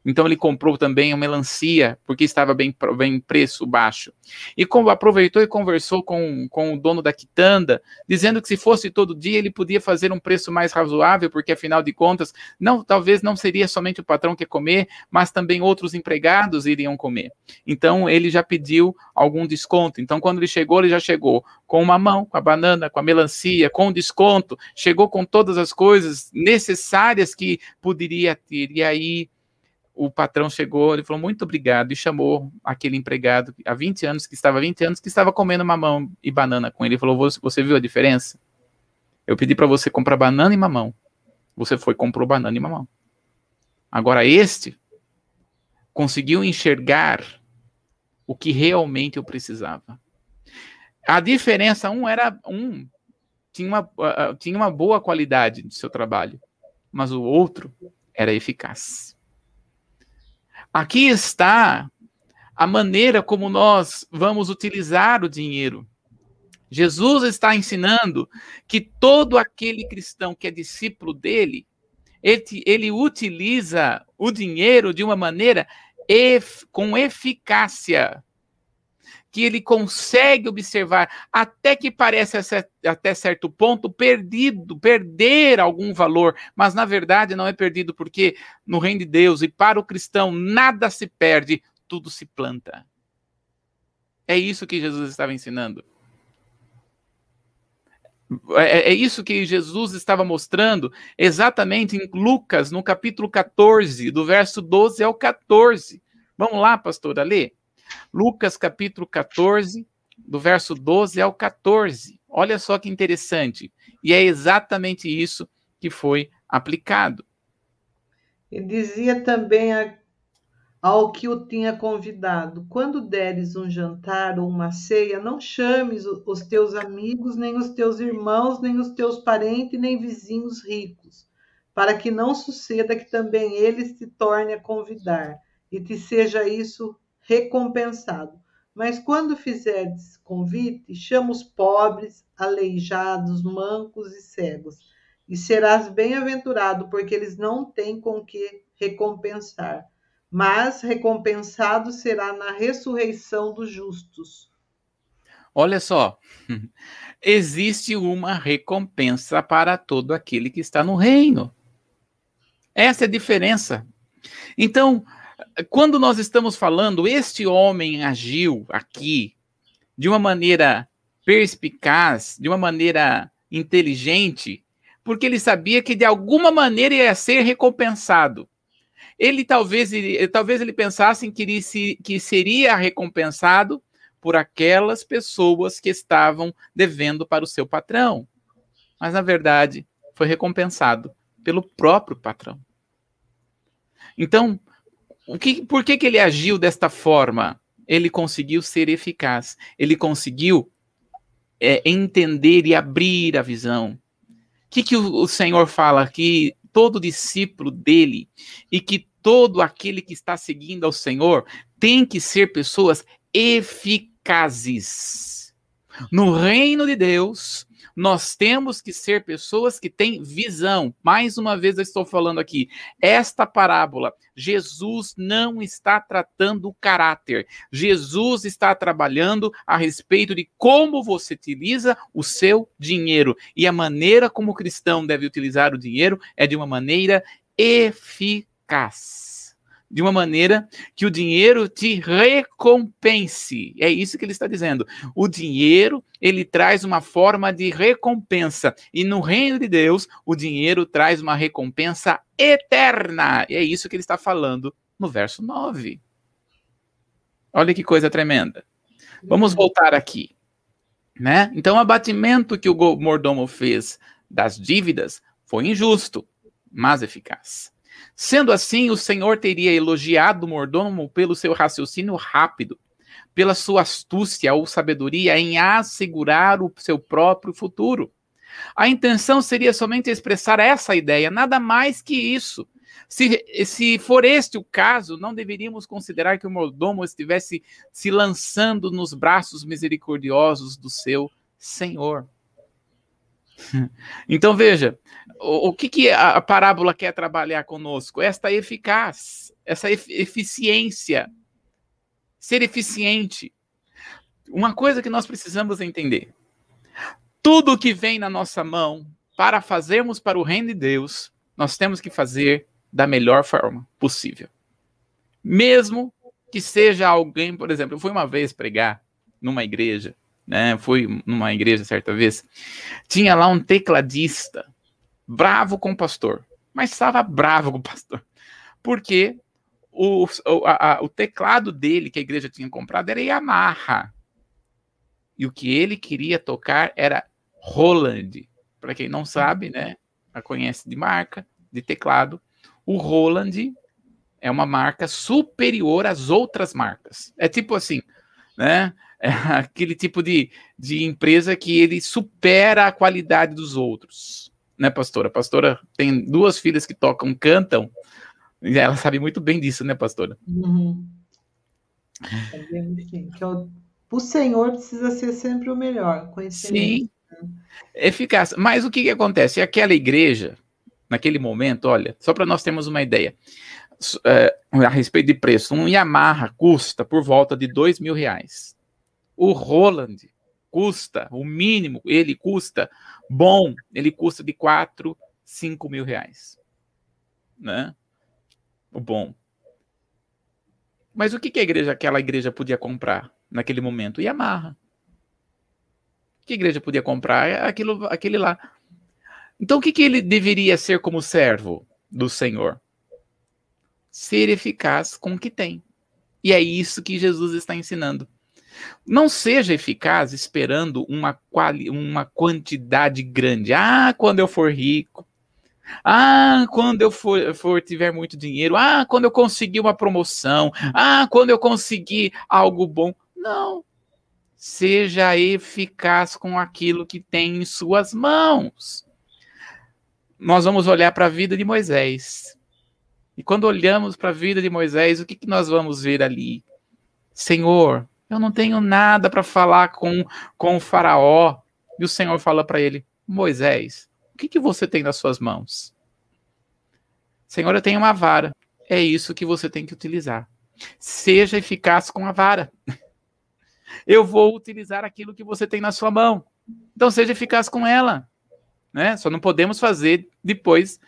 então ele comprou também uma melancia, porque estava bem, bem preço baixo. E aproveitou e conversou com, com o dono da quitanda, dizendo que se fosse todo dia ele podia fazer um preço mais razoável, porque afinal de contas, não, talvez não seria somente o patrão que ia comer, mas também outros empregados iriam comer. Então ele já pediu algum desconto. Então quando ele chegou, ele já chegou com uma mão, com a banana, com a melancia, com desconto, chegou com todas as coisas necessárias que poderia ter. E aí o patrão chegou, ele falou muito obrigado e chamou aquele empregado há 20 anos, que estava 20 anos, que estava comendo mamão e banana com ele. Ele falou: Você, viu a diferença? Eu pedi para você comprar banana e mamão. Você foi comprou banana e mamão. Agora este conseguiu enxergar o que realmente eu precisava. A diferença um era um tinha uma, uh, tinha uma boa qualidade de seu trabalho, mas o outro era eficaz. Aqui está a maneira como nós vamos utilizar o dinheiro. Jesus está ensinando que todo aquele cristão que é discípulo dele, ele, ele utiliza o dinheiro de uma maneira ef, com eficácia que ele consegue observar, até que parece até certo ponto perdido, perder algum valor, mas na verdade não é perdido, porque no reino de Deus e para o cristão nada se perde, tudo se planta. É isso que Jesus estava ensinando. É, é, isso que Jesus estava mostrando exatamente em Lucas, no capítulo 14, do verso 12 ao 14. Vamos lá, pastora, ler. Lucas capítulo 14, do verso 12 ao 14. Olha só que interessante. E é exatamente isso que foi aplicado. E dizia também a, ao que o tinha convidado: Quando deres um jantar ou uma ceia, não chames os teus amigos, nem os teus irmãos, nem os teus parentes, nem vizinhos ricos, para que não suceda que também eles te tornem a convidar, e te seja isso recompensado. Mas quando fizerdes convite, chama os pobres, aleijados, mancos e cegos, e serás bem-aventurado, porque eles não têm com que recompensar. Mas recompensado será na ressurreição dos justos. Olha só, existe uma recompensa para todo aquele que está no reino. Essa é a diferença. Então, quando nós estamos falando, este homem agiu aqui de uma maneira perspicaz, de uma maneira inteligente, porque ele sabia que de alguma maneira ia ser recompensado. Ele talvez, ele, talvez ele pensasse que, ele se, que seria recompensado por aquelas pessoas que estavam devendo para o seu patrão. Mas na verdade, foi recompensado pelo próprio patrão. Então, que, por que, que ele agiu desta forma? Ele conseguiu ser eficaz, ele conseguiu é, entender e abrir a visão. O que, que o, o Senhor fala? Que todo discípulo dele e que todo aquele que está seguindo ao Senhor tem que ser pessoas eficazes. No reino de Deus, Nós temos que ser pessoas que têm visão. Mais uma vez eu estou falando aqui, esta parábola, Jesus não está tratando o caráter. Jesus está trabalhando a respeito de como você utiliza o seu dinheiro. E a maneira como o cristão deve utilizar o dinheiro é de uma maneira eficaz de uma maneira que o dinheiro te recompense. É isso que ele está dizendo. O dinheiro, ele traz uma forma de recompensa. E no reino de Deus, o dinheiro traz uma recompensa eterna. E é isso que ele está falando no verso 9. Olha que coisa tremenda. Vamos voltar aqui. Né? Então, o abatimento que o mordomo fez das dívidas foi injusto, mas eficaz. Sendo assim, o Senhor teria elogiado o mordomo pelo seu raciocínio rápido, pela sua astúcia ou sabedoria em assegurar o seu próprio futuro. A intenção seria somente expressar essa ideia, nada mais que isso. Se, se for este o caso, não deveríamos considerar que o mordomo estivesse se lançando nos braços misericordiosos do seu Senhor. Então veja, o, o que, que a, a, parábola quer trabalhar conosco? Esta eficaz, essa eficiência, ser eficiente. Uma coisa que nós precisamos entender: tudo que vem na nossa mão para fazermos para o reino de Deus, nós temos que fazer da melhor forma possível. Mesmo que seja alguém, por exemplo, eu fui uma vez pregar numa igreja né? Fui numa igreja certa vez, tinha lá um tecladista bravo com o pastor, mas estava bravo com o pastor, porque o, a, o teclado dele que a igreja tinha comprado era Yamaha. E o que ele queria tocar era Roland. Para quem não sabe, né? A conhece de marca, de teclado. O Roland é uma marca superior às outras marcas. É tipo assim, né? É aquele tipo de, de empresa que ele supera a qualidade dos outros, né, pastora? A pastora tem duas filhas que tocam, cantam, e ela sabe muito bem disso, né, pastora? Uhum. Que o, o Senhor precisa ser sempre o melhor, Sim, eficaz. Mas o que, que acontece? Aquela igreja, naquele momento, olha, só para nós termos uma ideia, é, a respeito de preço, um Yamaha custa por volta de dois mil reais. O Roland custa, o mínimo, ele custa bom, ele custa de 4, 5 mil reais. Né? O bom. Mas o que, que a igreja, aquela igreja podia comprar naquele momento? Yamaha. O que a igreja podia comprar? É aquilo, aquele lá. Então o que, que ele deveria ser como servo do Senhor? Ser eficaz com o que tem. E é isso que Jesus está ensinando. Não seja eficaz esperando uma, quali uma quantidade grande. Ah, quando eu for rico. Ah, quando eu for, for tiver muito dinheiro. Ah, quando eu conseguir uma promoção. Ah, quando eu conseguir algo bom. Não. Seja eficaz com aquilo que tem em suas mãos. Nós vamos olhar para a vida de Moisés. E quando olhamos para a vida de Moisés, o que, que nós vamos ver ali? Senhor, eu não tenho nada para falar com, com o faraó. E o Senhor fala para ele: Moisés, o que, que você tem nas suas mãos? Senhor, eu tenho uma vara. É isso que você tem que utilizar. Seja eficaz com a vara. Eu vou utilizar aquilo que você tem na sua mão. Então seja eficaz com ela. Né? Só não podemos fazer depois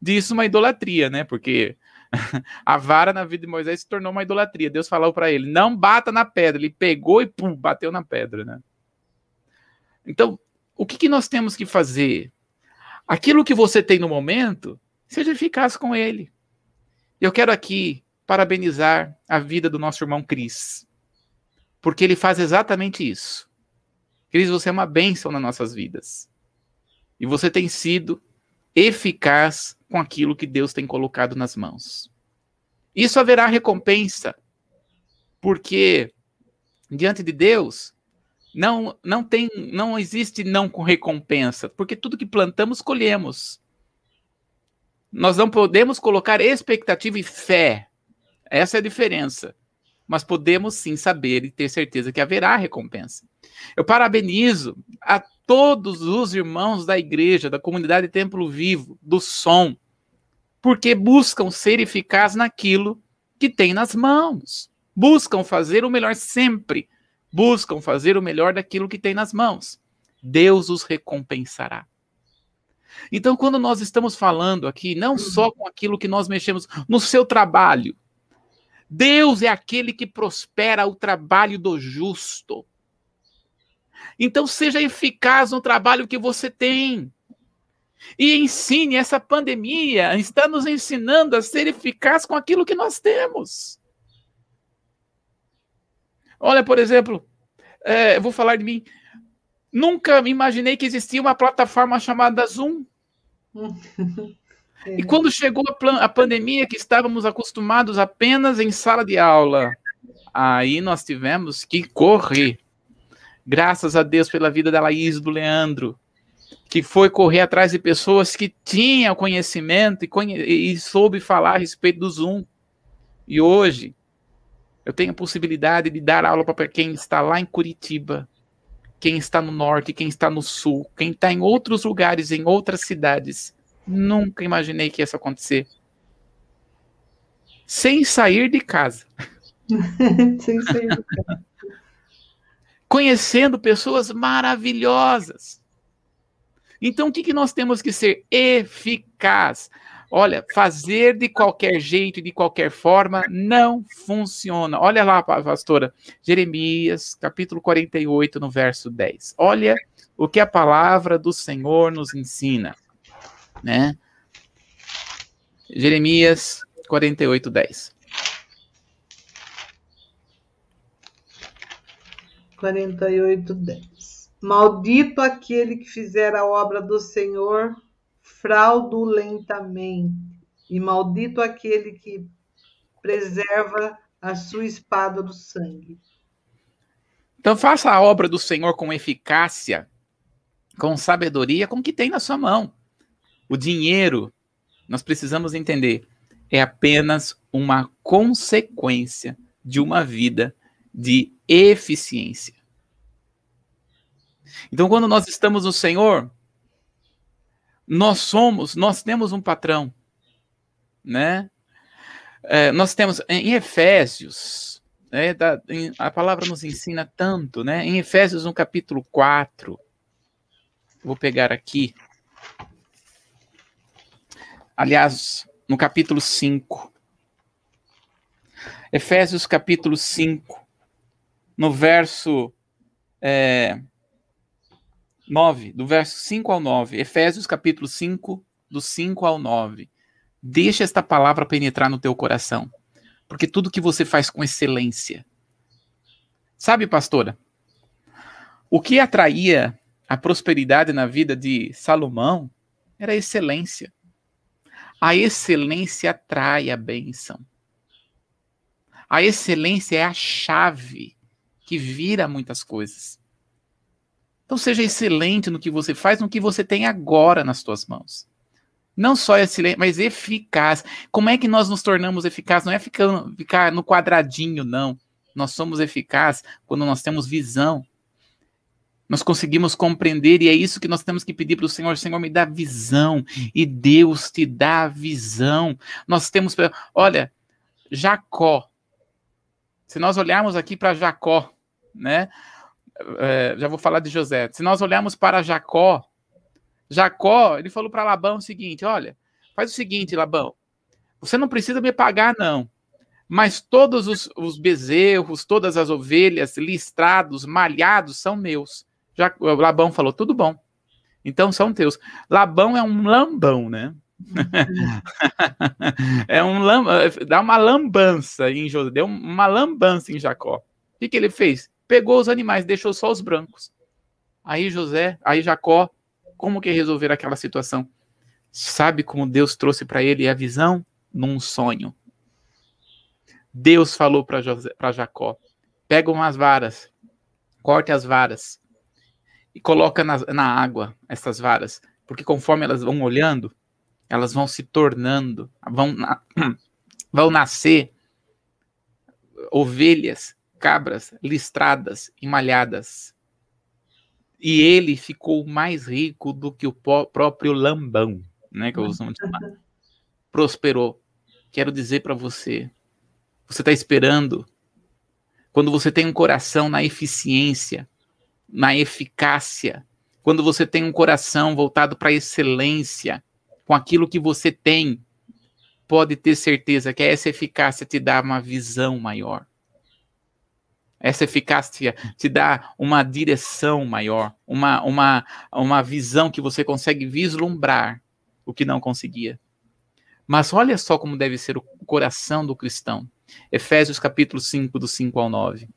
disso uma idolatria, né? Porque a vara na vida de Moisés se tornou uma idolatria. Deus falou para ele: não bata na pedra. Ele pegou e pum, bateu na pedra, né? Então, o que, que nós temos que fazer? Aquilo que você tem no momento, seja eficaz com ele. Eu quero aqui parabenizar a vida do nosso irmão Cris, porque ele faz exatamente isso. Cris, você é uma bênção nas nossas vidas. E você tem sido eficaz com aquilo que Deus tem colocado nas mãos. Isso haverá recompensa, porque diante de Deus não não tem não existe não com recompensa, porque tudo que plantamos colhemos. Nós não podemos colocar expectativa e fé. Essa é a diferença. mas podemos sim saber e ter certeza que haverá recompensa. Eu parabenizo a todos os irmãos da igreja, da comunidade Templo Vivo, do som, porque buscam ser eficazes naquilo que tem nas mãos. Buscam fazer o melhor sempre. Buscam fazer o melhor daquilo que tem nas mãos. Deus os recompensará. Então, quando nós estamos falando aqui, não só com aquilo que nós mexemos no seu trabalho, Deus é aquele que prospera o trabalho do justo. Então, seja eficaz no trabalho que você tem. E ensine, essa pandemia está nos ensinando a ser eficaz com aquilo que nós temos. Olha, por exemplo, é, eu vou falar de mim. Nunca imaginei que existia uma plataforma chamada Zoom. E quando chegou a, a, pandemia, que estávamos acostumados apenas em sala de aula, aí nós tivemos que correr. Graças a Deus pela vida da Laís do Leandro, que foi correr atrás de pessoas que tinham conhecimento e, conhe e soube falar a respeito do Zoom. E hoje, eu tenho a possibilidade de dar aula para quem está lá em Curitiba, quem está no norte, quem está no sul, quem está em outros lugares, em outras cidades. Nunca imaginei que isso acontecer. Sem sair de casa. Sem sair de casa. Conhecendo pessoas maravilhosas. Então, o que, que nós temos que ser? Eficaz. Olha, fazer de qualquer jeito de qualquer forma não funciona. Olha lá, pastora, Jeremias, capítulo 48, no verso 10. Olha o que a palavra do Senhor nos ensina, né? Jeremias 48, 10. 48, 10. Maldito aquele que fizer a obra do Senhor fraudulentamente, e maldito aquele que preserva a sua espada do sangue. Então faça a obra do Senhor com eficácia, com sabedoria, com o que tem na sua mão. O dinheiro, nós precisamos entender, é apenas uma consequência de uma vida de eficiência. Então, quando nós estamos no Senhor, nós somos, nós temos um patrão, né? É, nós temos em Efésios, né, da, em, a palavra nos ensina tanto, né? Em Efésios, no capítulo 4, vou pegar aqui. Aliás, no capítulo 5. Efésios, capítulo 5, no verso é, 9, do verso 5 ao 9. Efésios capítulo 5, do 5 ao 9. Deixa esta palavra penetrar no teu coração. Porque tudo que você faz com excelência. Sabe, pastora? O que atraía a prosperidade na vida de Salomão era a excelência. A excelência atrai a bênção. A excelência é a chave que vira muitas coisas. Então seja excelente no que você faz, no que você tem agora nas suas mãos. Não só excelente, mas eficaz. Como é que nós nos tornamos eficazes? Não é ficar, ficar no quadradinho, não. Nós somos eficazes quando nós temos visão. Nós conseguimos compreender, e é isso que nós temos que pedir para o Senhor: Senhor, me dá visão. E Deus te dá visão. Nós temos. Olha, Jacó. Se nós olharmos aqui para Jacó, né? é, já vou falar de José. Se nós olharmos para Jacó, Jacó, ele falou para Labão o seguinte: olha, faz o seguinte, Labão, você não precisa me pagar, não. Mas todos os, os bezerros, todas as ovelhas, listrados, malhados, são meus. Já, Labão falou: tudo bom. Então são teus. Labão é um lambão, né? é um lam, dá uma lambança em José, deu uma lambança em Jacó. O que, que ele fez? Pegou os animais, deixou só os brancos. Aí José, aí Jacó, como que resolver aquela situação? Sabe como Deus trouxe para ele a visão? Num sonho. Deus falou para Jacó: pega umas varas, corte as varas e coloca na, na água essas varas, porque conforme elas vão olhando, elas vão se tornando, vão, na, vão nascer ovelhas, cabras listradas e malhadas. E ele ficou mais rico do que o próprio Lambão, né, que eu uso chamar. Prosperou. Quero dizer para você, você está esperando quando você tem um coração na eficiência, na eficácia, quando você tem um coração voltado para a excelência, com aquilo que você tem, pode ter certeza que essa eficácia te dá uma visão maior. Essa eficácia te dá uma direção maior, uma, uma, uma visão que você consegue vislumbrar o que não conseguia. Mas olha só como deve ser o coração do cristão. Efésios capítulo 5, do 5 ao 9.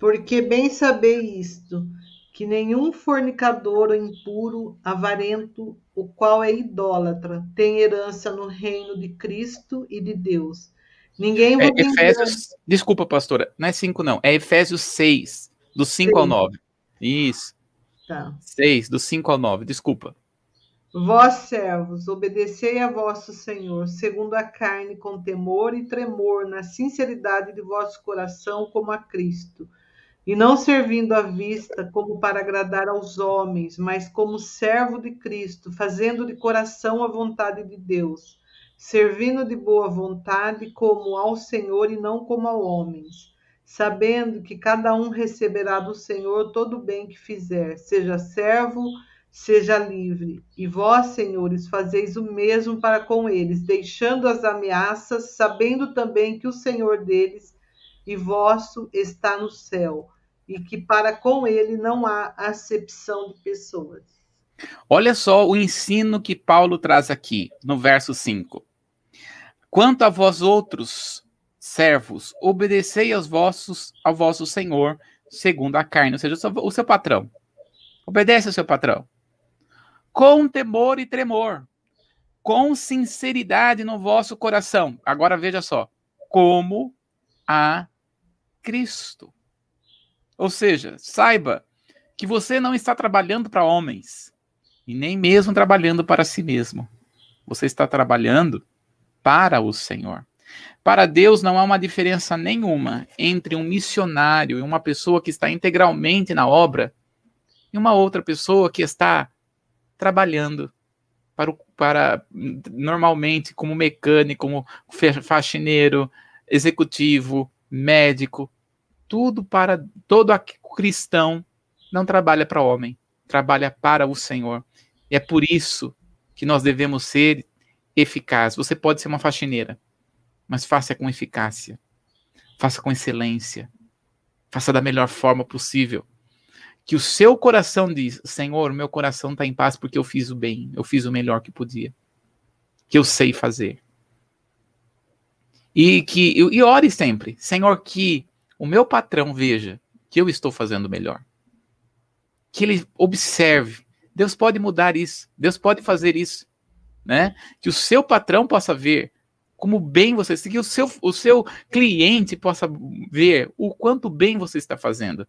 Porque bem sabei isto, que nenhum fornicador impuro, avarento, o qual é idólatra, tem herança no reino de Cristo e de Deus. Ninguém é, Efésios, desculpa, pastora, não é 5 não, é Efésios 6, do 5 ao 9. Isso. Tá. 6, do 5 ao 9, desculpa. Vós, servos, obedecei a vosso Senhor, segundo a carne, com temor e tremor, na sinceridade de vosso coração, como a Cristo. E não servindo à vista, como para agradar aos homens, mas como servo de Cristo, fazendo de coração a vontade de Deus servindo de boa vontade como ao Senhor e não como a homens, sabendo que cada um receberá do Senhor todo o bem que fizer, seja servo, seja livre. E vós, senhores, fazeis o mesmo para com eles, deixando as ameaças, sabendo também que o Senhor deles e vosso está no céu, e que para com ele não há acepção de pessoas. Olha só o ensino que Paulo traz aqui no verso 5. Quanto a vós outros, servos, obedecei aos vossos, ao vosso Senhor, segundo a carne, ou seja, o seu, o seu patrão. Obedece ao seu patrão. Com temor e tremor, com sinceridade no vosso coração. Agora veja só, como a Cristo. Ou seja, saiba que você não está trabalhando para homens e nem mesmo trabalhando para si mesmo. Você está trabalhando para o Senhor. Para Deus não há uma diferença nenhuma entre um missionário e uma pessoa que está integralmente na obra e uma outra pessoa que está trabalhando para, para normalmente como mecânico, como faxineiro, executivo, médico, tudo para todo cristão não trabalha para o homem, trabalha para o Senhor. E é por isso que nós devemos ser eficaz. Você pode ser uma faxineira, mas faça com eficácia. Faça com excelência. Faça da melhor forma possível. Que o seu coração diz: Senhor, meu coração está em paz porque eu fiz o bem, eu fiz o melhor que podia, que eu sei fazer. E que e ore sempre, Senhor, que o meu patrão veja que eu estou fazendo melhor. Que ele observe. Deus pode mudar isso. Deus pode fazer isso né? Que o seu patrão possa ver como bem você, que o seu, o seu cliente possa ver o quanto bem você está fazendo.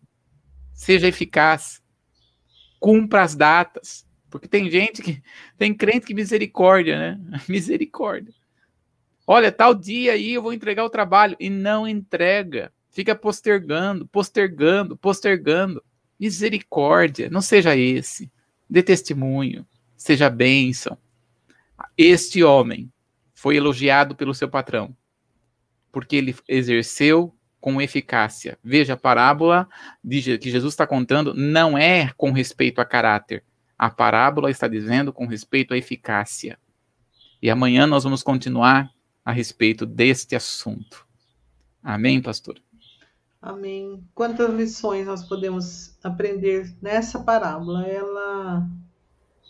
Seja eficaz. Cumpra as datas. Porque tem gente que. Tem crente que misericórdia, né? Misericórdia. Olha, tal dia aí eu vou entregar o trabalho. E não entrega. Fica postergando, postergando, postergando. Misericórdia. Não seja esse. Dê testemunho. Seja bênção. Este homem foi elogiado pelo seu patrão, porque ele exerceu com eficácia. Veja, a parábola de, que Jesus está contando não é com respeito a caráter. A parábola está dizendo com respeito à eficácia. E amanhã nós vamos continuar a respeito deste assunto. Amém, pastor? Amém. Quantas lições nós podemos aprender nessa parábola? Ela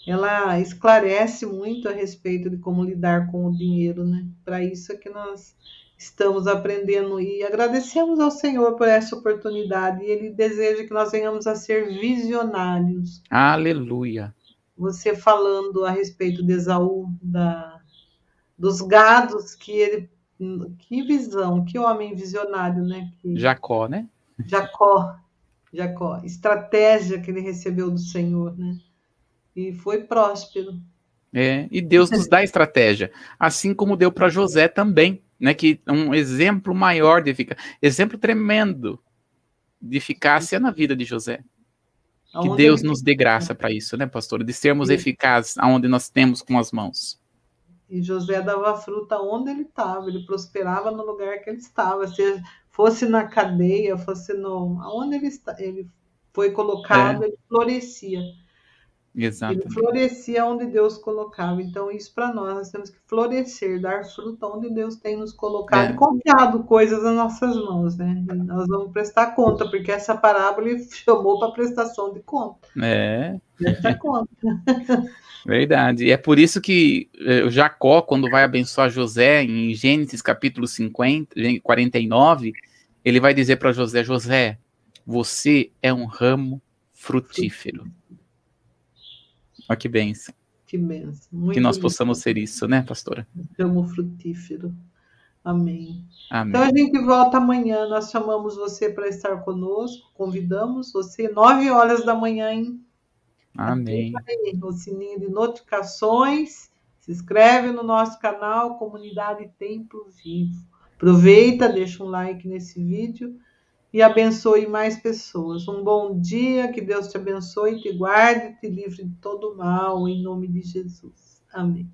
ela esclarece muito a respeito de como lidar com o dinheiro, né? Para isso é que nós estamos aprendendo e agradecemos ao Senhor por essa oportunidade e Ele deseja que nós venhamos a ser visionários. Aleluia. Você falando a respeito de Esaú, da, dos gados que ele. Que visão, que homem visionário, né? Que, Jacó, né? Jacó, Jacó, estratégia que ele recebeu do Senhor, né? E foi próspero. É, e Deus nos dá estratégia, assim como deu para José também. né? Que um exemplo maior de eficácia, exemplo tremendo de eficácia na vida de José. Que Deus nos dê graça para isso, né, pastor? De sermos eficazes aonde nós temos com as mãos. E José dava fruta onde ele estava, ele prosperava no lugar que ele estava, se fosse na cadeia, fosse no aonde ele está, ele foi colocado, é. ele florescia. Exatamente. Ele florescia onde Deus colocava. Então, isso para nós, nós temos que florescer, dar fruto onde Deus tem nos colocado é. e confiado coisas nas nossas mãos, né? E nós vamos prestar conta, porque essa parábola ele chamou para prestação de conta. É. Prestar conta. Verdade. E é por isso que eh, Jacó, quando vai abençoar José, em Gênesis capítulo 50, 49, ele vai dizer para José: José, você é um ramo frutífero. Olha que benção. Que benção. Muito que nós possamos ser isso, né, pastora? Ramo frutífero. Amém. Amém. Então a gente volta amanhã. Nós chamamos você para estar conosco, convidamos você, nove horas da manhã, hein? Amém. Aí, o sininho de notificações. Se inscreve no nosso canal, Comunidade Templo Vivo. Aproveita, deixa um like nesse vídeo e abençoe mais pessoas. Um bom dia, que Deus te abençoe, te guarde, te livre de todo mal, em nome de Jesus. Amém.